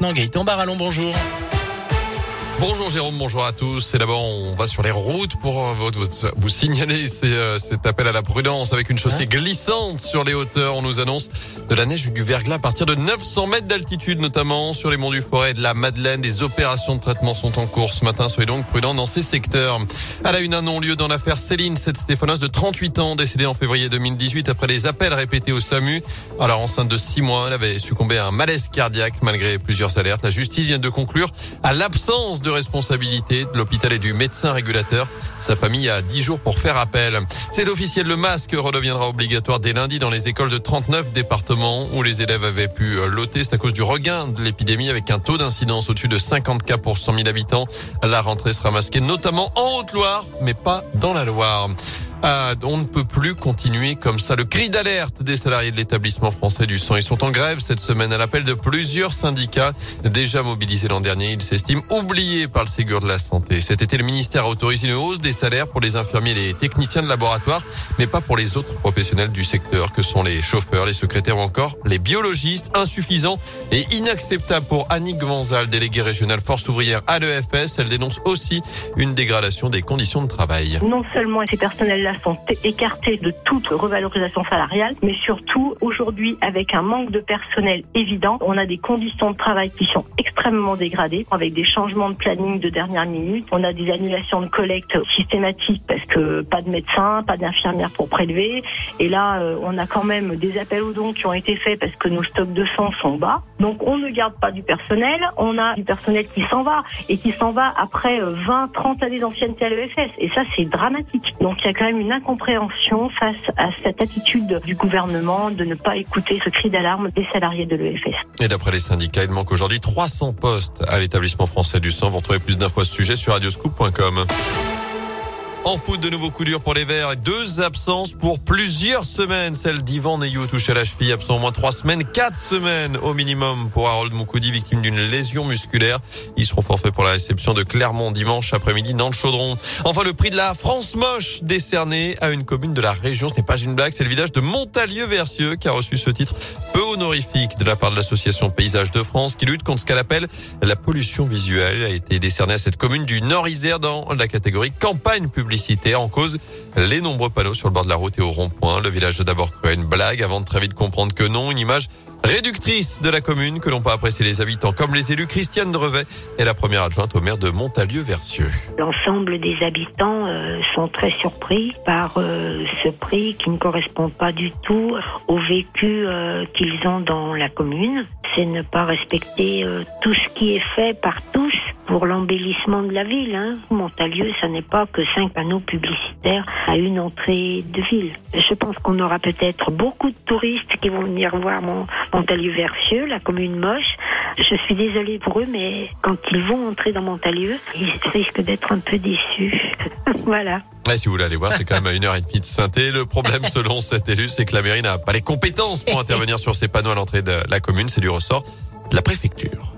maintenant Gaëtan Barallon, bonjour. Bonjour Jérôme, bonjour à tous. C'est d'abord, on va sur les routes pour euh, vous signaler euh, cet appel à la prudence avec une chaussée glissante sur les hauteurs. On nous annonce de la neige du verglas à partir de 900 mètres d'altitude, notamment sur les monts du Forêt et de la Madeleine. Des opérations de traitement sont en cours ce matin. Soyez donc prudents dans ces secteurs. À la une, un non-lieu dans l'affaire Céline, cette Stéphanos de 38 ans, décédée en février 2018 après les appels répétés au SAMU. Alors, enceinte de 6 mois, elle avait succombé à un malaise cardiaque malgré plusieurs alertes. La justice vient de conclure à l'absence de responsabilité de l'hôpital et du médecin régulateur. Sa famille a 10 jours pour faire appel. C'est officiel, le masque redeviendra obligatoire dès lundi dans les écoles de 39 départements où les élèves avaient pu loter. C'est à cause du regain de l'épidémie avec un taux d'incidence au-dessus de 50 cas pour 100 000 habitants. La rentrée sera masquée notamment en Haute-Loire, mais pas dans la Loire. Ah, on ne peut plus continuer comme ça. Le cri d'alerte des salariés de l'établissement français du sang. Ils sont en grève cette semaine à l'appel de plusieurs syndicats déjà mobilisés l'an dernier. Ils s'estiment oubliés par le Ségur de la Santé. Cet été, le ministère a autorisé une hausse des salaires pour les infirmiers et les techniciens de laboratoire, mais pas pour les autres professionnels du secteur que sont les chauffeurs, les secrétaires ou encore les biologistes. Insuffisant et inacceptable pour Annick Vanzal, déléguée régionale force ouvrière à l'EFS. Elle dénonce aussi une dégradation des conditions de travail. Non seulement ces personnels sont écartés de toute revalorisation salariale, mais surtout aujourd'hui avec un manque de personnel évident, on a des conditions de travail qui sont extrêmement dégradées avec des changements de planning de dernière minute, on a des annulations de collecte systématiques parce que pas de médecins, pas d'infirmières pour prélever. Et là euh, on a quand même des appels aux dons qui ont été faits parce que nos stocks de sang sont bas. Donc on ne garde pas du personnel, on a du personnel qui s'en va et qui s'en va après 20, 30 années d'ancienneté à l'EFS et ça c'est dramatique. Donc il y a quand même une incompréhension face à cette attitude du gouvernement de ne pas écouter ce cri d'alarme des salariés de l'EFS. Et d'après les syndicats, il manque aujourd'hui 300 postes à l'établissement français du sang. Vous retrouvez plus d'infos à ce sujet sur radioscoop.com. En foot, de nouveaux coups durs pour les Verts. Deux absences pour plusieurs semaines. Celle d'Ivan Neyou touché à la cheville, absent au moins trois semaines, quatre semaines au minimum pour Harold Moukoudi, victime d'une lésion musculaire. Ils seront forfaits pour la réception de Clermont dimanche après-midi dans le Chaudron. Enfin, le prix de la France moche décerné à une commune de la région. Ce n'est pas une blague, c'est le village de Montalieu-Versieux qui a reçu ce titre peu honorifique de la part de l'association Paysage de France qui lutte contre ce qu'elle appelle la pollution visuelle. A été décerné à cette commune du Nord-Isère dans la catégorie campagne publique en cause les nombreux panneaux sur le bord de la route et au rond-point. Le village a d'abord cru à une blague avant de très vite comprendre que non, une image réductrice de la commune que l'on peut apprécier les habitants comme les élus. Christiane Drevet est la première adjointe au maire de Montalieu-Versieux. L'ensemble des habitants euh, sont très surpris par euh, ce prix qui ne correspond pas du tout au vécu euh, qu'ils ont dans la commune. C'est ne pas respecter tout ce qui est fait par tous pour l'embellissement de la ville. Hein. Montalieu, ça n'est pas que cinq panneaux publicitaires à une entrée de ville. Je pense qu'on aura peut-être beaucoup de touristes qui vont venir voir mon, Montalieu-Versieux, la commune moche. Je suis désolée pour eux, mais quand ils vont entrer dans Montalieu, ils risquent d'être un peu déçus. voilà. si vous voulez aller voir, c'est quand même à une heure et demie de synthé. Le problème, selon cet élu, c'est que la mairie n'a pas les compétences pour intervenir sur ces panneaux à l'entrée de la commune. C'est du ressort de la préfecture.